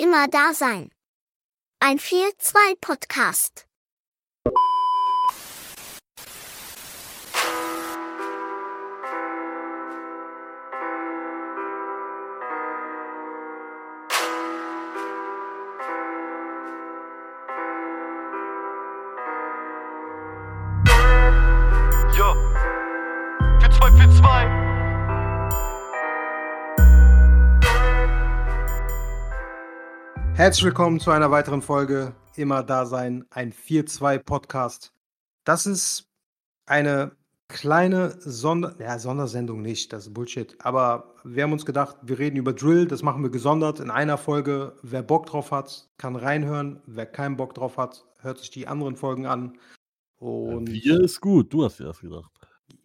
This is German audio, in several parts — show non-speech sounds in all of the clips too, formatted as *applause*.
immer da sein. Ein 4-2-Podcast. Herzlich willkommen zu einer weiteren Folge Immer da sein, ein 4-2 Podcast. Das ist eine kleine Sonder ja, Sondersendung nicht, das ist Bullshit. Aber wir haben uns gedacht, wir reden über Drill, das machen wir gesondert in einer Folge. Wer Bock drauf hat, kann reinhören. Wer keinen Bock drauf hat, hört sich die anderen Folgen an. Und Wir ist gut, du hast dir das gedacht.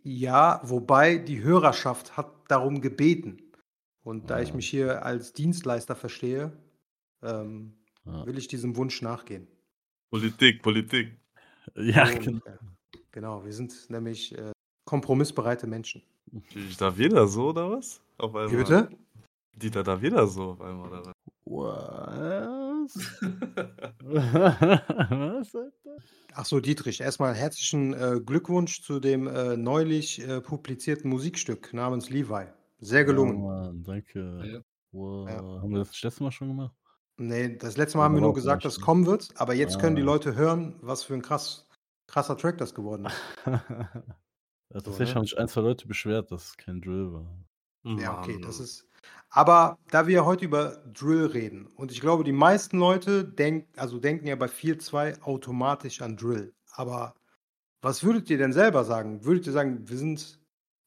ja, wobei die Hörerschaft hat darum gebeten. Und da ich Ah. mich hier als Dienstleister verstehe, ähm, Ja. will ich diesem Wunsch nachgehen. Politik, Politik. *laughs* Ja, So genau. ungefähr. Genau, wir sind nämlich äh, kompromissbereite Menschen. Ich da wieder so, oder was? Auf einmal. Wie bitte? Dieter da wieder so auf einmal, oder was? Was? *laughs* *laughs* Was? Ach so, Dietrich, erstmal herzlichen äh, Glückwunsch zu dem äh, neulich äh, publizierten Musikstück namens Levi. Sehr gelungen. Ja, Mann, danke. Ja. Wow. Ja. Haben wir das das letzte Mal schon gemacht? Nee, das letzte Mal Ja, haben wir nur gesagt, nicht, dass es ne? kommen wird, aber jetzt können die. Leute hören, was für ein krass, krasser Track das geworden ist. *laughs* ja, So, tatsächlich ne? haben sich ein, zwei Leute beschwert, dass es kein Drill war. Ja, okay, das ist. Aber da wir heute über Drill reden und ich glaube, die meisten Leute denk, also denken ja bei 4.2 automatisch an Drill. Aber was würdet ihr denn selber sagen? Würdet ihr sagen, wir sind,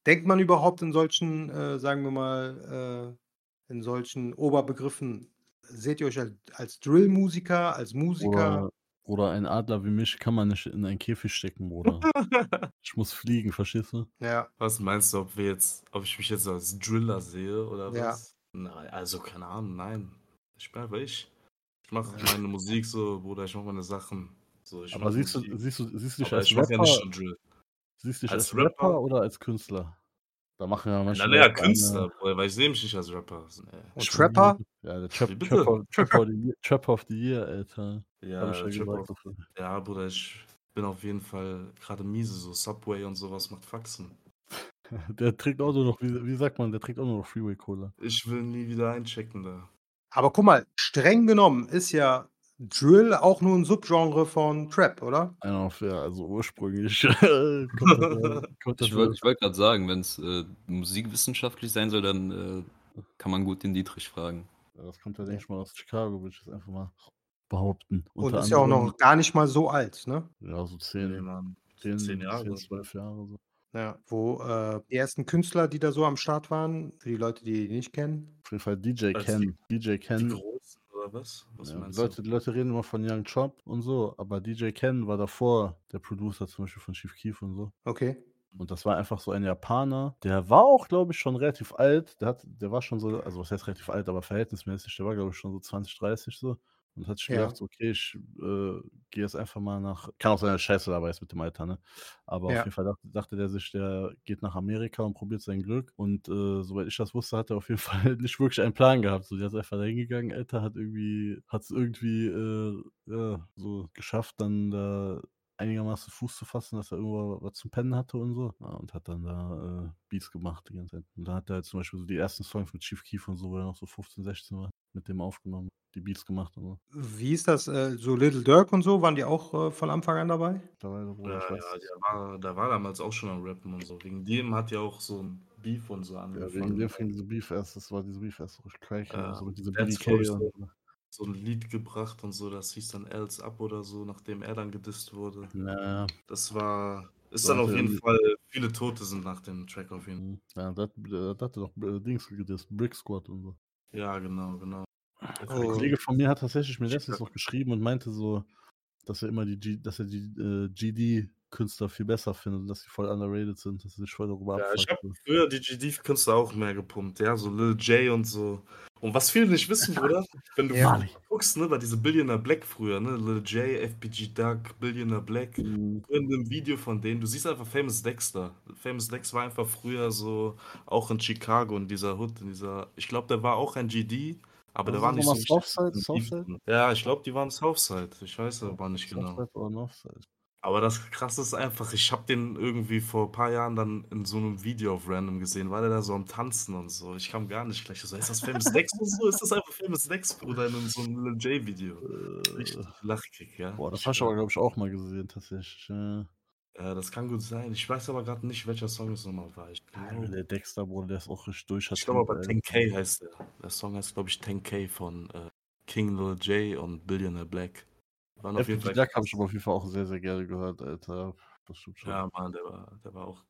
denkt man überhaupt in solchen, äh, sagen wir mal, äh, in solchen Oberbegriffen? Seht ihr euch als, als Drill-Musiker, als Musiker? Oder, oder ein Adler wie mich kann man nicht in einen Käfig stecken, Bruder. *laughs* ich muss fliegen, verstehst du? Ja, Was meinst du, ob wir jetzt, ob ich mich jetzt als Driller sehe oder Ja. was? Nein, also keine Ahnung, nein. Ich bin einfach ich. Ich mache meine Musik so, Bruder, ich mache meine Sachen. So, ich Aber siehst du, siehst du, siehst du dich Aber als ich mache ja Rapper, nicht Drill. siehst du dich als als Rapper, Rapper? oder als Künstler? Da machen ja manche Na, naja, Künstler, Bruder, weil ich sehe mich nicht als Rapper. Nee. Und Ich Trapper? Ja, der Trap? Trapper, Trapper, of the Year, Trapper of the Year, Alter. Ja, ja gesagt. ja, Bruder, ich bin auf jeden Fall gerade miese, so Subway und sowas macht Faxen. *laughs* Der trägt auch nur noch, wie, wie sagt man, der trägt auch nur noch Freeway Cola. Ich will nie wieder einchecken da. Aber guck mal, streng genommen ist ja Drill auch nur ein Subgenre von Trap, oder? Auf, ja, also ursprünglich. *laughs* das, das Ich wollte wollt gerade sagen, wenn es äh, musikwissenschaftlich sein soll, dann äh, kann man gut den Dietrich fragen. ja, das kommt ja, denke ich mal, aus Chicago, würde ich jetzt einfach mal behaupten. Und Unter ist ja auch noch gar nicht mal so alt, ne? Ja, so Nee, 10, Mann. 10, zehn Jahre. 10 12 Jahre. So. Ja. Wo äh, die ersten Künstler, die da so am Start waren, für die Leute, die ihn nicht kennen. Auf jeden Fall DJ Ken. DJ Die Ken. Oder was? Was Ja, Leute, die Leute reden immer von Young Chop und so, aber DJ Ken war davor der Producer zum Beispiel von Chief Keef und so. Okay. Und das war einfach so ein Japaner. Der war auch, glaube ich, schon relativ alt. Der, hat, der war schon so, also was heißt relativ alt, aber verhältnismäßig. Der war, glaube ich, schon so 20, 30 so. Und hat sich Ja. gedacht, okay, ich äh, gehe jetzt einfach mal nach. Kann auch sein, dass Scheiße dabei ist mit dem Alter, ne? Aber Ja. auf jeden Fall dachte, dachte der sich, der geht nach Amerika und probiert sein Glück. Und äh, soweit ich das wusste, hat er auf jeden *laughs* Fall nicht wirklich einen Plan gehabt. So, der ist einfach da hingegangen, Alter, hat irgendwie, hat es irgendwie äh, ja, so geschafft, dann da einigermaßen Fuß zu fassen, dass er irgendwo was zum Pennen hatte und so. Ja, und hat dann da äh, Beats gemacht die ganze Zeit. Und da hat er halt zum Beispiel so die ersten Songs mit Chief Keef und so, wo er noch so 15, 16 war, mit dem aufgenommen, die Beats gemacht so. Wie ist das? Äh, so Little Dirk und so, waren die auch äh, von Anfang an dabei? Mittlerweile, du? Bruder, Ja, ja, der war, war damals auch schon am Rappen und so. Wegen dem hat ja auch so ein Beef und so Ja, angefangen. wegen dem fing diese Beef erst, das war diese Beef erst so richtig gleich, Ja, so mit BDK und so- so. so ein Lied gebracht und so, das hieß dann Els Up oder so, nachdem er dann gedisst wurde. Ja, Das war. Ist So dann auf jeden Fall, viele Tote sind nach dem Track auf jeden Fall. ja, da hat da hat er doch äh, Dings gedisst, Brick Squad und so. Ja, genau, genau. Ein Oh. Kollege von mir hat tatsächlich mir letztens noch geschrieben und meinte so, dass er immer die G, dass er die äh, GD-Künstler viel besser findet und dass sie voll underrated sind, dass er sich voll darüber Ja, ich habe früher die GD-Künstler auch mehr gepumpt, ja, so Lil J und so. Und was viele nicht wissen, *laughs* Bruder, wenn du Ja. guckst, ne, bei diese Billionaire Black früher, ne, Lil J, FBG Duck, Billionaire Black, Mhm. in einem Video von denen, du siehst einfach Famous Dexter. Famous Dex war einfach früher so, auch in Chicago, in dieser Hood, in dieser, ich glaube, der war auch ein GD, Aber der Was war ist nicht so richtig Southside? Southside? Ja, ich glaube, die waren Southside. Ich weiß aber nicht genau. Southside oder Northside? Aber das Krasse ist einfach, ich habe den irgendwie vor ein paar Jahren dann in so einem Video auf Random gesehen, war der da so am Tanzen und so. Ich kam gar nicht gleich so, ist das Famous Dex oder so? Ist das einfach Famous Dex, Bruder, in so einem Lil J-Video? Richtig Äh, Lachkick, ja. boah, das Ich hast du aber, glaube ich, auch mal gesehen, tatsächlich. Ja. Ja, das kann gut sein. Ich weiß aber gerade nicht, welcher Song es nochmal war. Ich glaube, der Dexter, Bruder, der ist auch richtig durch. ich glaube aber 10K heißt der. Der Song heißt, glaube ich, 10K von äh, King Lil J und Billionaire Black. Waren auf jeden Fall Duck habe ich aber auf jeden Fall auch sehr, sehr gerne gehört, Alter. Das stimmt schon. Ja, Mann, der war, der war auch.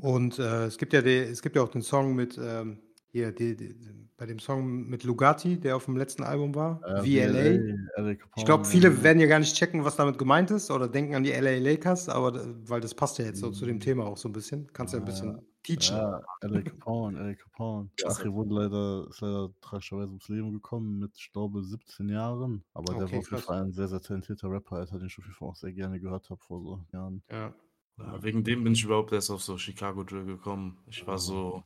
Und äh, es, gibt ja die, es gibt ja auch den Song mit, ähm, hier, die, die, bei dem Song mit Lugatti, der auf dem letzten Album war, Äh, VLA. LA Ich glaube, viele werden ja gar nicht checken, was damit gemeint ist oder denken an die LA Lakers, aber weil das passt ja jetzt so zu dem Mhm. Thema auch so ein bisschen. Kannst ja ein bisschen teachen. Ja, L.A. Capone, L.A. Capone. Klasse. Achim wurde leider, ist leider tragischerweise ums Leben gekommen mit, ich glaube, 17 Jahren. Aber der Okay, war auf jeden. Fall ein sehr, sehr talentierter Rapper, Alter, den ich auf jeden Fall auch sehr gerne gehört habe vor so Jahren. Ja. Ja, wegen dem bin ich überhaupt erst auf so Chicago Drill gekommen. Ich war so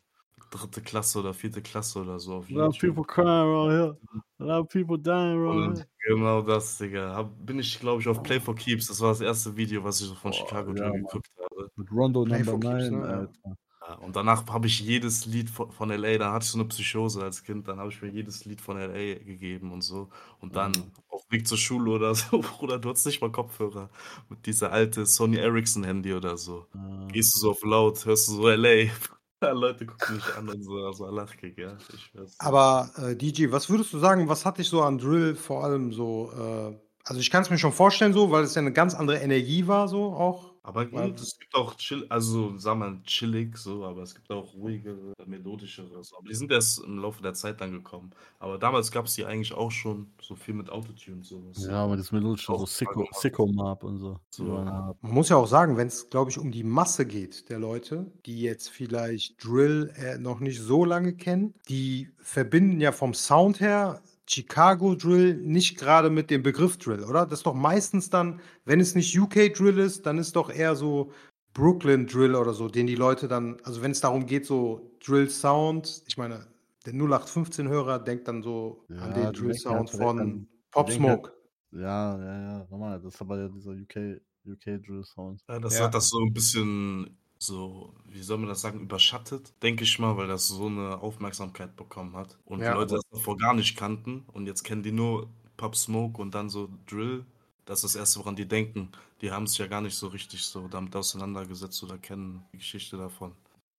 dritte Klasse oder vierte Klasse oder so auf A lot of people crying around here. A lot of people dying around Und here. genau das, Digga. Hab, bin ich, glaube ich, auf Play for Keeps. Das war das erste Video, was ich so von Boah, Chicago ja, geguckt habe. Mit Rondo Play Number for Keeps, 9, ne? Alter. Ja, und danach habe ich jedes Lied von, von LA, da hatte ich so eine Psychose als Kind, dann habe ich mir jedes Lied von LA gegeben und so. Und dann Mhm. auf Weg zur Schule oder *laughs* so, Bruder, du hast nicht mal Kopfhörer. Mit dieser alte Sony Ericsson Handy oder so. Äh, Gehst du so auf laut, hörst du so LA. Leute gucken mich an und so, also Lachkick, ja. Ich weiß. Aber äh, DJ, was würdest du sagen, was hat dich so an Drill vor allem so, äh, also ich kann es mir schon vorstellen so, weil es ja eine ganz andere Energie war so auch. Aber Weil- gut, es gibt auch chill, also sagen wir mal chillig so, aber es gibt auch ruhigere, melodischere. So. Aber die sind erst im Laufe der Zeit dann gekommen. Aber damals gab es die eigentlich auch schon so viel mit Autotune und sowas. ja, aber das melodische, so Auch Sicko, gemacht. Sicko Map und so. So. Man muss ja auch sagen, wenn es, glaube ich, um die Masse geht der Leute, die jetzt vielleicht Drill äh, noch nicht so lange kennen, die verbinden ja vom Sound her Chicago Drill nicht gerade mit dem Begriff Drill, oder? Das ist doch meistens dann, wenn es nicht UK Drill ist, dann ist doch eher so Brooklyn Drill oder so, den die Leute dann, also wenn es darum geht, so Drill Sound, ich meine, der 0815-Hörer denkt dann so Ja, an den Drill Sound halt direkt von an- Pop denken halt- Smoke. Ja, ja, ja, normal. Das ist aber ja dieser UK, UK Drill Sound. Ja, das Ja. hat das so ein bisschen so, wie soll man das sagen, überschattet, denke ich mal, weil das so eine Aufmerksamkeit bekommen hat. Und Ja, die Leute das davor gar nicht kannten und jetzt kennen die nur Pop Smoke und dann so Drill. Das ist das Erste, woran die denken. Die haben sich ja gar nicht so richtig so damit auseinandergesetzt oder kennen die Geschichte davon.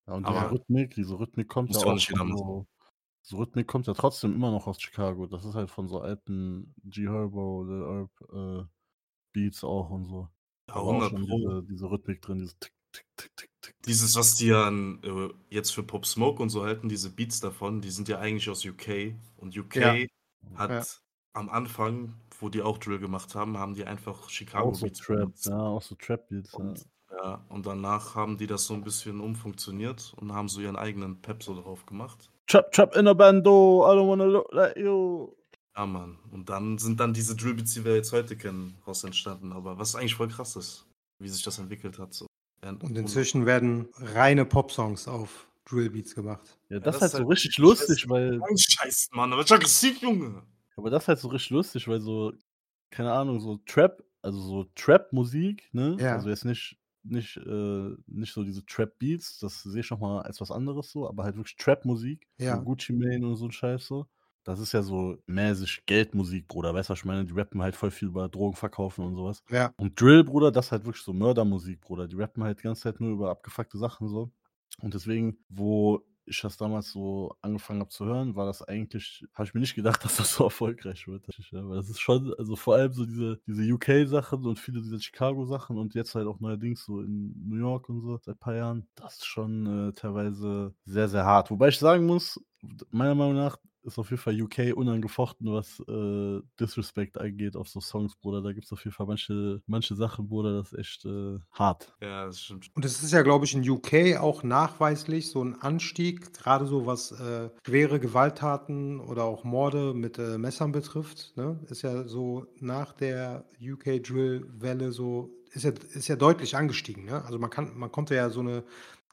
Ja, und Aber- diese Rhythmik, diese Rhythmik kommt ja auch so, diese Rhythmik kommt ja trotzdem immer noch aus Chicago. Das ist halt von so alten G Herbo, Lil Herb, äh, Beats auch und so. Ja, Da war auch 100 schon Pro. diese, diese Rhythmik drin, dieses Tick, Tick, Tick, Tick, Tick. Dieses, was die ja äh, jetzt für Pop Smoke und so halten, diese Beats davon, die sind ja eigentlich aus UK. Und UK Ja. hat Ja. am Anfang, wo die auch Drill gemacht haben, haben die einfach Chicago Auch so Beats Trap, benutzt. ja, auch so Trap Beats. Ja. Und, ja, und danach haben die das so ein bisschen umfunktioniert und haben so ihren eigenen Pep so drauf gemacht. Trap, Trap in a bando, I don't wanna look like you. Ja, Mann. Und dann sind dann diese Drill-Beats, die wir jetzt heute kennen, raus entstanden. Aber was eigentlich voll krass ist, wie sich das entwickelt hat. So. Ja, Und inzwischen werden reine Pop-Songs auf Drill-Beats gemacht. Ja, das das, ist halt so halt richtig lustig, weil. Scheiß, Mann. Aber ich aggressiv, Junge. Aber das ist halt so richtig lustig, weil so, keine Ahnung, so Trap, also so Trap-Musik, ne? Ja. Also jetzt nicht, nicht, äh, nicht so diese Trap-Beats, das sehe ich noch mal als was anderes so, aber halt wirklich Trap-Musik, Ja. so Gucci Mane und so ein Scheiß so. Das ist ja so mäßig Geldmusik, Bruder. Weißt du, was ich meine? Die rappen halt voll viel über Drogen verkaufen und sowas. Ja. Und Drill, Bruder, das ist halt wirklich so Mördermusik, Bruder. Die rappen halt die ganze Zeit nur über abgefuckte Sachen so. Und deswegen, wo ich das damals so angefangen habe zu hören, war das eigentlich, habe ich mir nicht gedacht, *laughs* dass das so erfolgreich wird. Weil das ist schon, also vor allem so diese, diese UK-Sachen und viele dieser Chicago-Sachen und jetzt halt auch neuerdings so in New York und so seit ein paar Jahren, das ist schon äh, teilweise sehr, sehr hart. Wobei ich sagen muss, meiner Meinung nach ist auf jeden Fall UK unangefochten, was äh, Disrespect angeht auf so Songs, Bruder. Da gibt es auf jeden Fall manche, manche Sachen, Bruder, das ist echt äh, hart. Ja, das stimmt. Und es ist ja, glaube ich, in UK auch nachweislich so ein Anstieg, gerade so was äh, schwere Gewalttaten oder auch Morde mit äh, Messern betrifft. Ne? Ist ja so nach der UK-Drill-Welle so, ist ja, ist ja deutlich angestiegen. Ne? Also man kann, man konnte ja so eine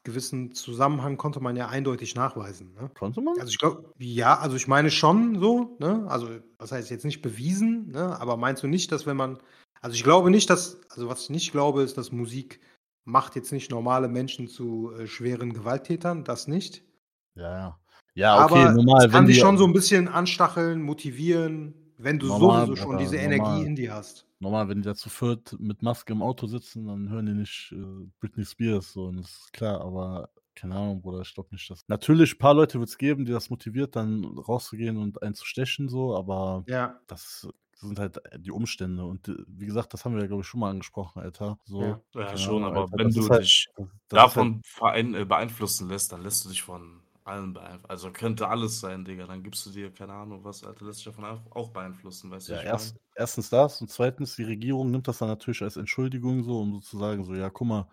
gewissen Zusammenhang konnte man ja eindeutig nachweisen. Ne? Konnte man? Also ich glaube, ja, also ich meine schon so, ne? Also was heißt jetzt nicht bewiesen, ne? Aber meinst du nicht, dass wenn man, also ich glaube nicht, dass, also was ich nicht glaube, ist, dass Musik macht jetzt nicht normale Menschen zu äh, schweren Gewalttätern, das nicht. Ja, ja. Ja, okay, Aber normal, kann wenn die, schon so ein bisschen anstacheln, motivieren, wenn du Normal, sowieso schon diese normal. Energie in dir hast. normal, wenn die da zu viert mit Maske im Auto sitzen, dann hören die nicht äh, Britney Spears, so, und das ist klar, aber keine Ahnung, Bruder, ich glaube nicht, dass. Natürlich, ein paar Leute wird es geben, die das motiviert, dann rauszugehen und einen zu stechen, so, aber Ja, das sind halt die Umstände. Und äh, wie gesagt, das haben wir ja, glaube ich, schon mal angesprochen, Alter. So, Ja. Ja, schon, Ahnung, aber Alter, wenn du halt- dich halt- davon verein, äh, beeinflussen lässt, dann lässt du dich von allen beeinflussen. Also könnte alles sein, Digga. Dann gibst du dir, keine Ahnung, was, Alter, lässt dich davon auch, auch beeinflussen, weißt du? Ja, erst, erstens das und zweitens, die Regierung nimmt das dann natürlich als Entschuldigung so, um sozusagen so, ja, guck mal,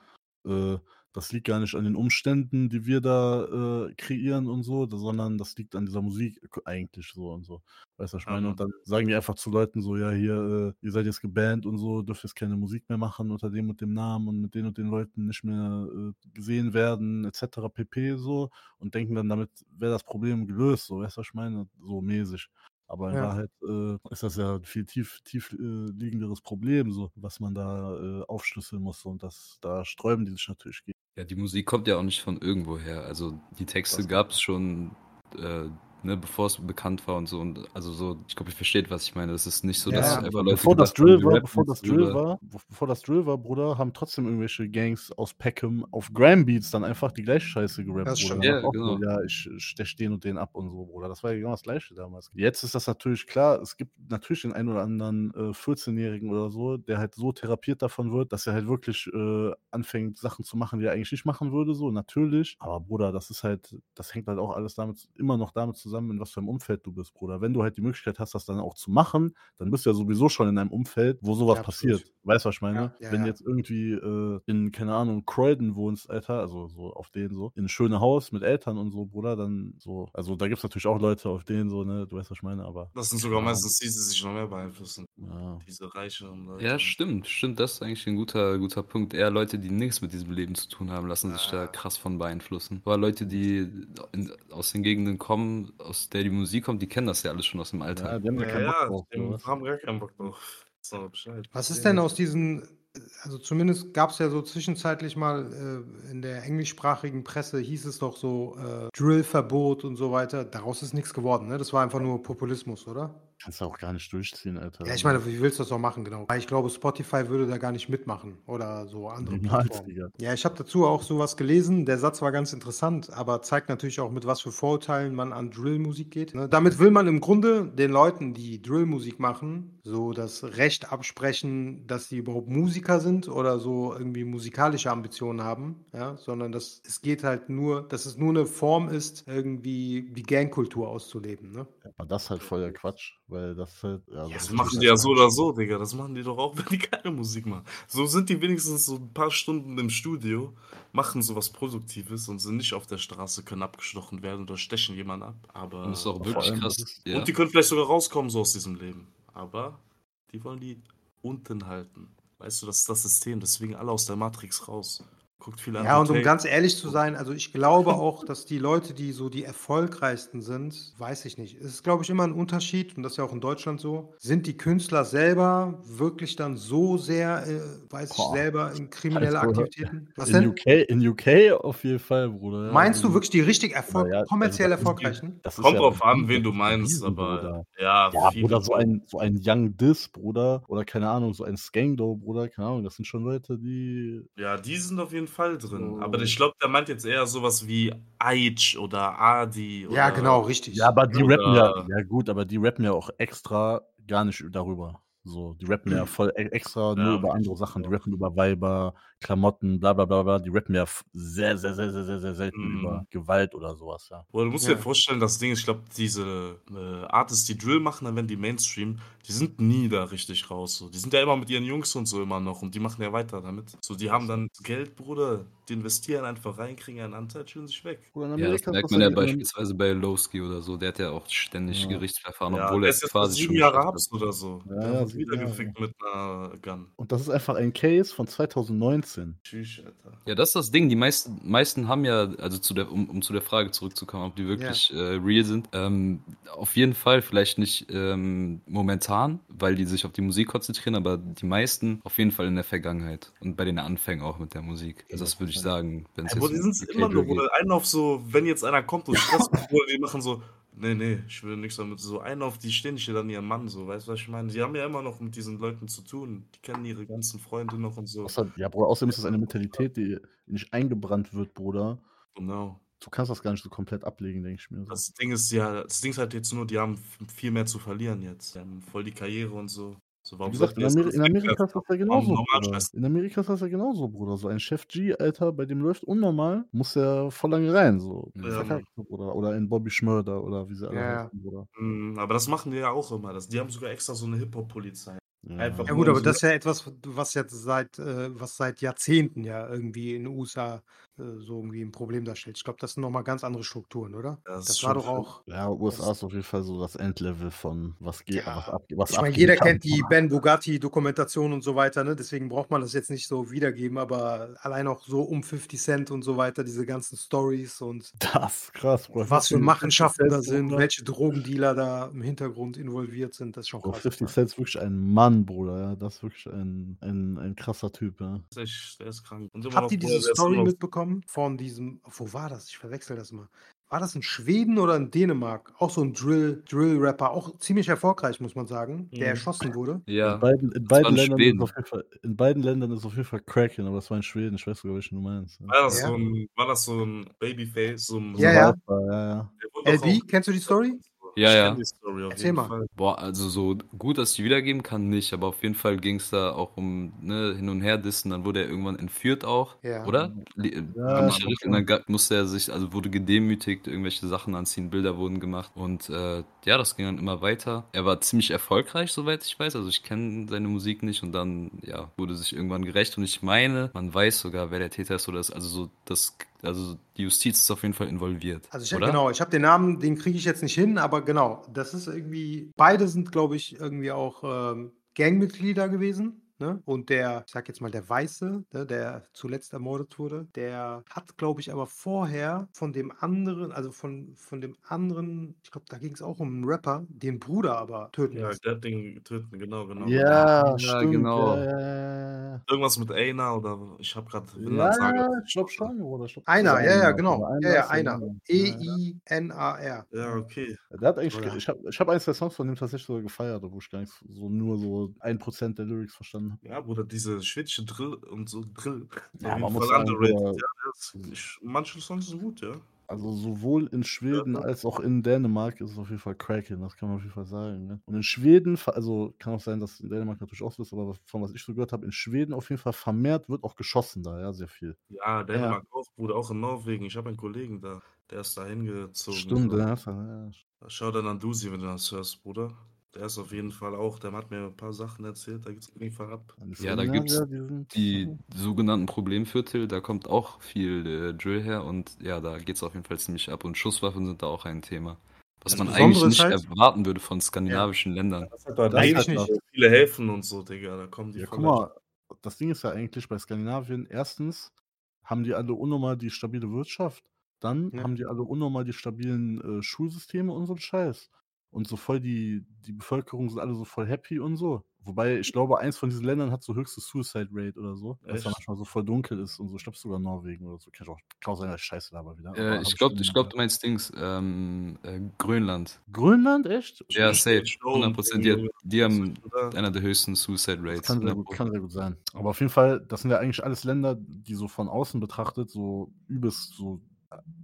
äh, das liegt gar nicht an den Umständen, die wir da äh, kreieren und so, sondern das liegt an dieser Musik eigentlich so und so. Weißt du, was ich meine? Und dann sagen die einfach zu Leuten so, ja, hier, äh, ihr seid jetzt gebannt und so, dürft jetzt keine Musik mehr machen unter dem und dem Namen und mit den und den Leuten nicht mehr äh, gesehen werden, etc. pp. so und denken dann, damit wäre das Problem gelöst, so, weißt du, was ich meine? So mäßig. Aber in Ja. Wahrheit äh, ist das ja ein viel tief, tief äh, liegenderes Problem, so, was man da äh, aufschlüsseln muss. Und das, da sträuben die sich natürlich gegen. Ja, die Musik kommt ja auch nicht von irgendwoher. Also die Texte gab es schon, äh, ne, bevor es bekannt war und so. Und also so, ich glaube, ihr versteht, was ich meine. Das ist nicht so, dass ja, einfach Leute bevor das Drill war, bevor das Drill war, be- bevor das Drill war, Bruder, haben trotzdem irgendwelche Gangs aus Peckham auf Graham Beats dann einfach die gleiche Scheiße gerappt, Das Bruder. Ja, auch so, genau. ja, ich stech den und den ab und so, Bruder. Das war ja genau das gleiche damals. Jetzt ist das natürlich klar, es gibt natürlich den einen oder anderen äh, 14-Jährigen oder so, der halt so therapiert davon wird, dass er halt wirklich äh, anfängt, Sachen zu machen, die er eigentlich nicht machen würde, so, natürlich. Aber Bruder, das ist halt, das hängt halt auch alles damit, immer noch damit zusammen, in was für einem Umfeld du bist, Bruder. Wenn du halt die Möglichkeit hast, das dann auch zu machen, dann bist du ja sowieso schon in einem Umfeld, wo sowas Ja, passiert. Weißt du, was ich meine? Ja, ja, Wenn jetzt irgendwie äh, in, keine Ahnung, Croydon wohnst, Alter, also so auf denen so, in ein schönes Haus mit Eltern und so, Bruder, dann so, also da gibt es natürlich auch Leute auf denen so, ne, du weißt, was ich meine, aber Das sind sogar Ja. meistens die, die sich noch mehr beeinflussen. ja. Diese reicheren Leute. Ja, stimmt, stimmt. Das ist eigentlich ein guter, guter Punkt. Eher Leute, die nichts mit diesem Leben zu tun haben, lassen sich da Ah. krass von beeinflussen. Aber Leute, die in, aus den Gegenden kommen, aus der die Musik kommt, die kennen das ja alles schon aus dem ja, Alltag. die haben ja Ja, keinen Bock ja, drauf. die haben gar keinen Bock drauf. So, Bescheid. Was ist denn aus diesen, also zumindest gab es ja so zwischenzeitlich mal äh, in der englischsprachigen Presse hieß es doch so äh, Drill-Verbot und so weiter. Daraus ist nichts geworden, ne? Das war einfach nur Populismus, oder? Kannst du auch gar nicht durchziehen, Alter. Ja, ich meine, wie willst du das auch machen, genau? Weil ich glaube, Spotify würde da gar nicht mitmachen oder so andere Niemals, Plattformen. Digga. Ja, ich habe dazu auch sowas gelesen. Der Satz war ganz interessant, aber zeigt natürlich auch, mit was für Vorurteilen man an Drillmusik geht. Ne? Damit will man im Grunde den Leuten, die Drillmusik machen, so das Recht absprechen, dass sie überhaupt Musiker sind oder so irgendwie musikalische Ambitionen haben, ja, sondern dass es geht halt nur, dass es nur eine Form ist, irgendwie die Gangkultur auszuleben, ne? Aber das ist halt voll der Quatsch, weil das halt. Ja, Ja, das machen halt die ja so oder so, Digga. Das machen die doch auch, *laughs* wenn die keine Musik machen. So sind die wenigstens so ein paar Stunden im Studio, machen sowas Produktives und sind nicht auf der Straße, können abgestochen werden oder stechen jemanden ab. Aber Und das ist auch wirklich krass. Ja. Und die können vielleicht sogar rauskommen so aus diesem Leben. Aber die wollen die unten halten. Weißt du, das ist das System. Deswegen alle aus der Matrix raus. Guckt viel an. Ja, und um ganz ehrlich zu sein, also ich glaube auch, dass die Leute, die so die erfolgreichsten sind, weiß ich nicht. Es ist, glaube ich, immer ein Unterschied, und das ist ja auch in Deutschland so. Sind die Künstler selber wirklich dann so sehr, äh, weiß Boah. ich selber, in kriminelle Also, Aktivitäten? Was in denn? UK, in UK auf jeden Fall, Bruder. Meinst du Also, wirklich die richtig Erfolg Ja, also kommerziell ist- erfolgreichen? Kommt ja drauf an, wen du meinst, aber Bruder. ja, Ja, Bruder, so ein, so ein Young Diss, Bruder, oder keine Ahnung, so ein Skangdo, Bruder, keine Ahnung, das sind schon Leute, die. Ja, die sind auf jeden Fall drin. So. Aber ich glaube, der meint jetzt eher sowas wie Aitch oder Adi. Oder Ja, genau, richtig. Ja, aber die Oder- rappen ja, ja gut, aber die rappen ja auch extra gar nicht darüber. So, die rappen ja voll e- extra nur Ja, über andere Sachen. Die rappen über Weiber, Klamotten, bla bla bla bla. Die rappen ja sehr, sehr, sehr, sehr, sehr, sehr selten Mhm. über Gewalt oder sowas, ja. Oder du musst Ja. dir vorstellen, das Ding, ich glaube, diese äh, Artists, die Drill machen, dann werden die Mainstream, die sind nie da richtig raus. So. Die sind ja immer mit ihren Jungs und so immer noch und die machen ja weiter damit. So, die haben dann Geld, Bruder, die investieren einfach rein, kriegen einen Anteil, chillen sich weg. Ja, das ist merkt das man ja beispielsweise bei Lowski oder so. Der hat ja auch ständig Ja. Gerichtsverfahren, obwohl er ist jetzt quasi schon Jahre oder so. Ja, ja, wieder ja. gefickt mit einer Gun. Und das ist einfach ein Case von 2019. Tschüss, Alter. Ja, das ist das Ding. Die meisten, meisten haben ja, also zu der, um, um zu der Frage zurückzukommen, ob die wirklich äh, real sind. Ähm, auf jeden Fall, vielleicht nicht ähm, momentan, weil die sich auf die Musik konzentrieren, aber die meisten auf jeden Fall in der Vergangenheit und bei den Anfängen auch mit der Musik. Also das würde ich sagen. Wenn es Ja, Bruder, die sind immer K-Drill nur. Bruder, einen auf so, wenn jetzt einer kommt und *laughs* Stress die machen so, nee, nee, ich will nichts damit. So einen auf die stehen nicht an ihren Mann, so, weißt du, was ich meine? Die haben ja immer noch mit diesen Leuten zu tun. Die kennen ihre ganzen Freunde noch und so. Außer, ja, Bruder, außerdem ist das eine Mentalität, die nicht eingebrannt wird, Bruder. Genau. Du kannst das gar nicht so komplett ablegen, denke ich mir. Das Ding ist ja, das Ding ist halt jetzt nur, die haben viel mehr zu verlieren jetzt. Die haben voll die Karriere und so. So, Wie warum gesagt, in, Ameri in Amerika ist das ja genauso, Bruder. In Amerika ist das ja genauso, Bruder. So ein Chef G, Alter, bei dem läuft unnormal, muss ja voll lange rein, so. Ja, Verkackt, Bruder. Oder in Bobby Schmörder oder wie sie alle Ja. heißen, Bruder. Mm, Aber das machen die ja auch immer. Das, die haben sogar extra so eine Hip-Hop-Polizei. Ja. Einfach Ja gut, aber so- das ist ja etwas, was jetzt seit, äh, was seit Jahrzehnten ja irgendwie in den USA äh, so irgendwie ein Problem darstellt. Ich glaube, das sind nochmal ganz andere Strukturen, oder? Ja, das Das, ist war doch auch. Ja, USA ist auf jeden Fall so das Endlevel von was geht, Ja. was abgeht. Was Ich meine, jeder kann. *laughs* kennt die Ben Bugatti-Dokumentation und so weiter, ne? Deswegen braucht man das jetzt nicht so wiedergeben, aber allein auch so um 50 Cent und so weiter, diese ganzen Stories und Das ist krass, Bro. was für 50 Machenschaften da sind, welche Drogendealer da im Hintergrund involviert sind, das ist schon krass. 50 Cent ist wirklich ein Mann, Bruder. Ja, das ist wirklich ein, ein, ein krasser Typ. Ja. Der ist echt- der ist krank. Habt noch, ihr diese Story mitbekommen von diesem, wo war das? Ich verwechsel das immer. War das in Schweden oder in Dänemark? Auch so ein Drill, Drill-Rapper, auch ziemlich erfolgreich, muss man sagen, der Mhm. erschossen wurde. Ja. In beiden, in, Das beiden Ländern Schweden. ist auf jeden Fall, in beiden Ländern ist auf jeden Fall Cracking, aber das war in Schweden. Ich weiß sogar, welchen du meinst. Ja. War das, Ja. so ein, war das so ein Babyface? So ein, Ja, so ja. Rapper, ja, ja. LB, kennst du die Story? Ja, ja. kenn die Story auf Erzähl jeden mal. Fall. Boah, also so gut, dass ich wiedergeben kann, nicht, aber auf jeden Fall ging es da auch um ne, hin und her dissen. Dann wurde er irgendwann entführt auch, Ja. oder? Li- Ja. Und dann musste er sich, also wurde gedemütigt, irgendwelche Sachen anziehen, Bilder wurden gemacht und äh, ja, das ging dann immer weiter. Er war ziemlich erfolgreich, soweit ich weiß. Also ich kenne seine Musik nicht und dann ja wurde sich irgendwann gerecht und ich meine, man weiß sogar, wer der Täter ist oder ist. Also so das, also die Justiz ist auf jeden Fall involviert, Also ich, oder? genau, ich habe den Namen, den kriege ich jetzt nicht hin, aber genau, das ist irgendwie, beide sind, glaube ich, irgendwie auch ähm, Gangmitglieder gewesen. Ne? Und der, ich sag jetzt mal, der Weiße, ne, der zuletzt ermordet wurde, der hat, glaube ich, aber vorher von dem anderen, also von, von dem anderen, ich glaube, da ging es auch um einen Rapper, den Bruder aber töten Ja, lassen. der hat den töten, genau, genau. Ja, Ja, stimmt. genau. Ja. Irgendwas mit Aina oder ich habe gerade Ja, ja, ich glaube schon, Bruder. Ich glaub, Einer, ja, ja, einer, genau. Bruder. Ja, ja, einer. E-I-N-A-R. Ja, okay. Der hat eigentlich, Oder- ge- ich habe ich hab eins der Songs von dem tatsächlich sogar gefeiert, wo ich gar nicht so nur so ein Prozent der Lyrics verstanden Ja, Bruder, diese schwedische Drill und so Drill. Ja, man muss sagen. Bruder, Ja, ist, manche Songs sind gut, ja. Also sowohl in Schweden als auch in Dänemark ist es auf jeden Fall cracking, das kann man auf jeden Fall sagen. Ne? Und in Schweden, also kann auch sein, dass in Dänemark natürlich auch so ist, aber von was ich so gehört habe, in Schweden auf jeden Fall vermehrt wird auch geschossen da, ja, sehr viel. Ja, Dänemark auch, Bruder, auch in Norwegen. Ich habe einen Kollegen da, der ist da hingezogen. Stimmt, ja. ja. Schau dann an Dusi, wenn du das hörst, Bruder. Der ist auf jeden Fall auch, der hat mir ein paar Sachen erzählt, da geht's auf jeden Fall ab. Die Ja, da Skandinavier, gibt's die sogenannten Problemviertel, da kommt auch viel äh, Drill her und ja, da geht's auf jeden Fall ziemlich ab und Schusswaffen sind da auch ein Thema. Was Das man eigentlich nicht halt- erwarten würde von skandinavischen Ländern. Das hat da Das halt nicht viele Häfen und so, Digga, da kommen die Ja, guck mal, das Ding ist ja eigentlich bei Skandinavien, erstens haben die alle unnormal die stabile Wirtschaft, dann Ja. haben die alle unnormal die stabilen äh, Schulsysteme und so ein Scheiß. Und so voll die, die Bevölkerung sind alle so voll happy und so. Wobei, ich glaube, eins von diesen Ländern hat so höchste Suicide Rate oder so, ja Echt? manchmal so voll dunkel ist und so. Ich glaube sogar Norwegen oder so. Kann ich auch auch sein, dass ich Scheiße aber wieder. Äh, ich glaube, ich mal glaub, du meinst Dings, ähm, äh, Grönland. Grönland, echt? Ja, safe. Stone, 100 Prozent. Die, irgendwie, die haben einer der höchsten Suicide Rates. Kann sehr, 100 gut, kann sehr gut sein. Aber auf jeden Fall, das sind ja eigentlich alles Länder, die so von außen betrachtet, so übelst so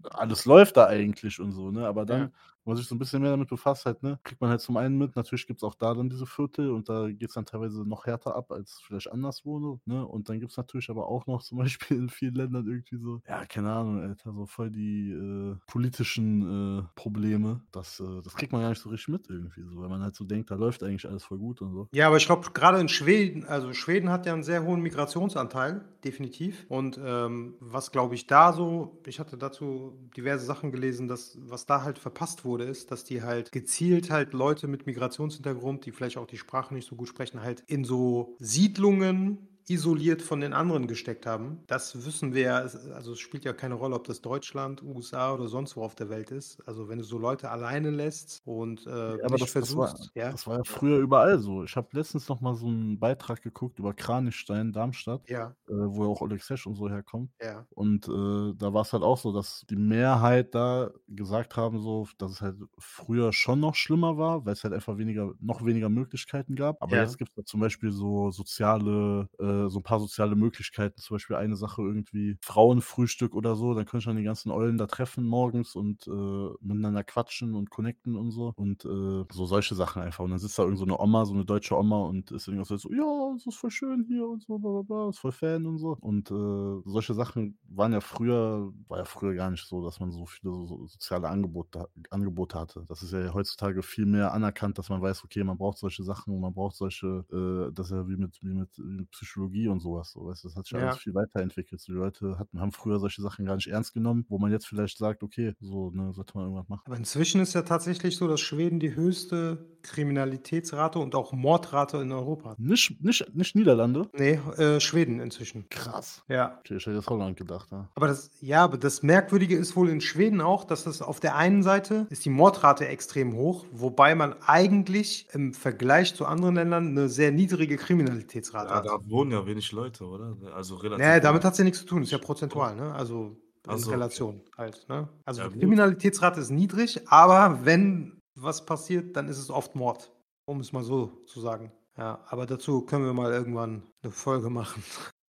alles läuft da eigentlich und so, ne? Aber dann, Ja. Wenn man sich so ein bisschen mehr damit befasst halt, ne, kriegt man halt zum einen mit, natürlich gibt es auch da dann diese Viertel und da geht es dann teilweise noch härter ab als vielleicht anderswo, ne? Und dann gibt es natürlich aber auch noch *laughs* zum Beispiel in vielen Ländern irgendwie so, ja, keine Ahnung, Alter, so voll die äh, politischen äh, Probleme. Das, äh, das kriegt man gar nicht so richtig mit irgendwie so, weil man halt so denkt, da läuft eigentlich alles voll gut und so. Ja, aber ich glaube, gerade in Schweden, also Schweden hat ja einen sehr hohen Migrationsanteil, definitiv. Und ähm, was glaube ich da so, ich hatte dazu diverse Sachen gelesen, dass was da halt verpasst wurde, wurde, ist, dass die halt gezielt halt Leute mit Migrationshintergrund, die vielleicht auch die Sprache nicht so gut sprechen, halt in so Siedlungen isoliert von den anderen gesteckt haben. Das wissen wir ja, also es spielt ja keine Rolle, ob das Deutschland, USA oder sonst wo auf der Welt ist. Also wenn du so Leute alleine lässt und äh, aber nicht das, das, war, versuchst, ja, das war ja früher überall so. Ich habe letztens noch mal so einen Beitrag geguckt über Kranichstein, Darmstadt, ja, äh, wo ja auch Oleg Sesh und so herkommt. ja, Und äh, da war es halt auch so, dass die Mehrheit da gesagt haben, so, dass es halt früher schon noch schlimmer war, weil es halt einfach weniger, noch weniger Möglichkeiten gab. Aber Ja. jetzt gibt es da zum Beispiel so soziale, äh, so ein paar soziale Möglichkeiten. Zum Beispiel eine Sache irgendwie Frauenfrühstück oder so. Dann können schon die ganzen Eulen da treffen morgens und äh, miteinander quatschen und connecten und so. Und äh, so solche Sachen einfach. Und dann sitzt da irgend so eine Oma, so eine deutsche Oma und ist irgendwas so, ja, es ist voll schön hier und so, bla bla bla, ist voll Fan und so. Und äh, solche Sachen waren ja früher, war ja früher gar nicht so, dass man so viele so, so soziale Angebote, Angebote hatte. Das ist ja heutzutage viel mehr anerkannt, dass man weiß, okay, man braucht solche Sachen und man braucht solche, äh, das ist ja wie mit, wie mit, wie mit Psychologie und sowas. So, weißt, das hat sich Ja. alles viel weiterentwickelt. So, die Leute hatten, haben früher solche Sachen gar nicht ernst genommen, wo man jetzt vielleicht sagt, okay, so, ne, sollte man irgendwas machen. Aber inzwischen ist ja tatsächlich so, dass Schweden die höchste Kriminalitätsrate und auch Mordrate in Europa hat. Nicht, nicht, nicht Niederlande. Nee, äh, Schweden inzwischen. Krass. Ja. Okay, ich hätte jetzt Holland gedacht, ja. Aber das, ja, aber das Merkwürdige ist wohl in Schweden auch, dass es auf der einen Seite ist die Mordrate extrem hoch, wobei man eigentlich im Vergleich zu anderen Ländern eine sehr niedrige Kriminalitätsrate Ja, hat. da wohnen ja wenig Leute, oder? Also relativ. Nee, damit hat es ja nichts zu tun, ist ja prozentual, ne? Also in Ach so, Relation halt, ne? Also Ja, die. Kriminalitätsrate ist niedrig, aber wenn was passiert, dann ist es oft Mord, um es mal so zu sagen. Ja, aber dazu können wir mal irgendwann eine Folge machen,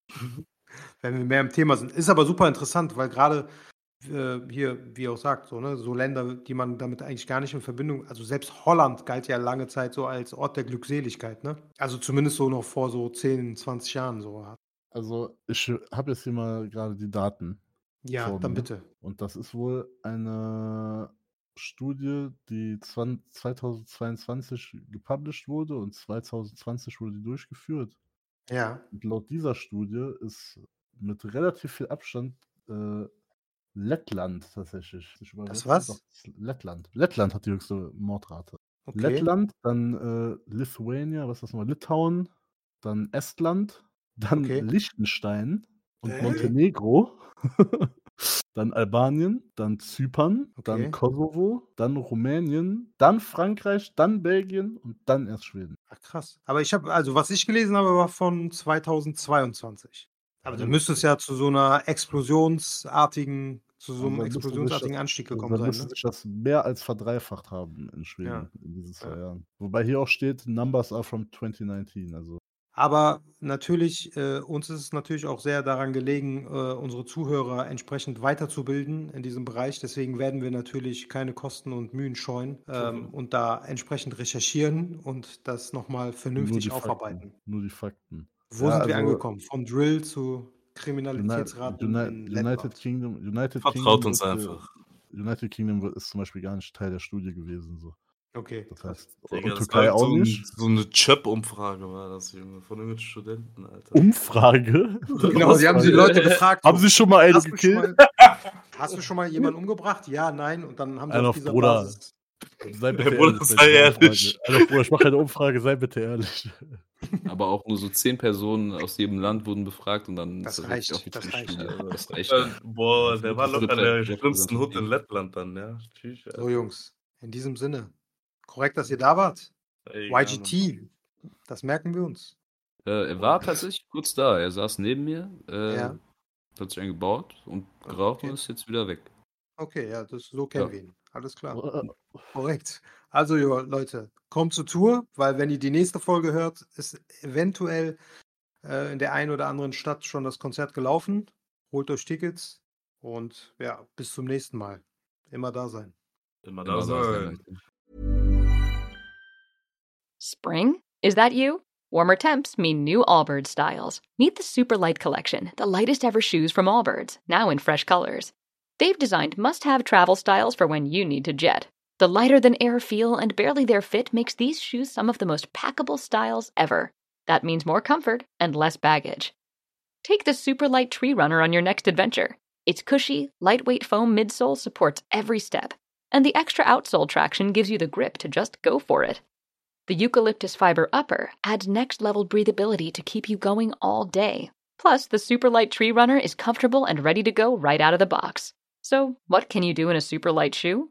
*laughs* wenn wir mehr im Thema sind. Ist aber super interessant, weil gerade äh, hier, wie auch sagt, so, ne, so Länder, die man damit eigentlich gar nicht in Verbindung, also selbst Holland galt ja lange Zeit so als Ort der Glückseligkeit, ne? Also zumindest so noch vor so 10, 20 Jahren so. Also, ich habe jetzt hier mal gerade die Daten. Ja, dann mir. bitte. Und das ist wohl eine Studie, die 20, 2022 gepublished wurde und 2020 wurde die durchgeführt. Ja. Und laut dieser Studie ist mit relativ viel Abstand äh, Lettland tatsächlich. übersetzt. was? Doch, Lettland. Lettland hat die höchste Mordrate. Okay. Lettland, dann äh, Lithuania, was ist das nochmal? Litauen, dann Estland, *laughs* dann Okay. Liechtenstein und Äh? Montenegro, *laughs* dann Albanien, dann Zypern, Okay. dann Kosovo, dann Rumänien, dann Frankreich, dann Belgien und dann erst Schweden. Ach, krass. Aber ich habe, also was ich gelesen habe, war von 2022. Aber dann müsste es ja zu so einer explosionsartigen, zu so einem sich explosionsartigen Anstieg gekommen sein. müsste Ne? sich das mehr als verdreifacht haben in Schweden Ja. in diesen zwei Ja. Jahren. Wobei hier auch steht, Numbers are from 2019. Also Aber natürlich, äh, uns ist es natürlich auch sehr daran gelegen, äh, unsere Zuhörer entsprechend weiterzubilden in diesem Bereich. Deswegen werden wir natürlich keine Kosten und Mühen scheuen ähm, und da entsprechend recherchieren und das nochmal nur vernünftig die aufarbeiten. Fakten. Nur die Fakten. Wo Ja, sind wir also- angekommen? Vom Drill zu Kriminalitätsraten Uni- in United Lettland. Kingdom, United Vertraut Kingdom uns wird, einfach. United Kingdom wird- ist zum Beispiel gar nicht Teil der Studie gewesen. So. Okay. Das heißt, Digga, und das Türkei war auch so, ein, nicht. so eine Chöp-Umfrage war das, Junge, von irgendwelchen Studenten, Alter. Umfrage? *laughs* Genau, sie haben die Leute gefragt. Haben Sie schon mal einen hast, du gekillt? mal, *laughs* hast du schon mal jemanden umgebracht? Ja, nein. Und dann haben sie Einer auf dieser Bruder. Basis. Sei bitte Bruder, ehrlich. sei ehrlich. Bruder, ich mache eine Umfrage, sei bitte ehrlich. Aber auch nur so zehn Personen aus jedem Land wurden befragt und dann Das ist reicht, wirklich das reicht. Studie. Das reicht. Äh, boah, Das der war das locker der schlimmsten Hut in Lettland dann, ja. Tschüss, So, Jungs, in diesem Sinne. Korrekt, dass ihr da wart. Ey. YGT. Das merken wir uns. Äh, er war tatsächlich kurz da. Er saß neben mir, äh, Ja. hat sich eingebaut und geraucht Okay. und ist jetzt wieder weg. Okay, ja, das, so kennen Ja. wir ihn. Alles klar. Korrekt. Also, jo, Leute, kommt zur Tour, weil wenn ihr die nächste Folge hört, ist eventuell äh, in der einen oder anderen Stadt schon das Konzert gelaufen. Holt euch Tickets und ja, bis zum nächsten Mal. Immer da sein. Immer da Immer sein. sein. Spring? Is that you? Warmer temps mean new Allbirds styles. Meet the Super Light Collection, the lightest ever shoes from Allbirds, now in fresh colors. They've designed must have travel styles for when you need to jet. The lighter than air feel and barely there fit makes these shoes some of the most packable styles ever. That means more comfort and less baggage. Take the Super Light Tree Runner on your next adventure. Its cushy, lightweight foam midsole supports every step, and the extra outsole traction gives you the grip to just go for it. The eucalyptus fiber upper adds next level breathability to keep you going all day. Plus, the super light tree runner is comfortable and ready to go right out of the box. So, what can you do in a super light shoe?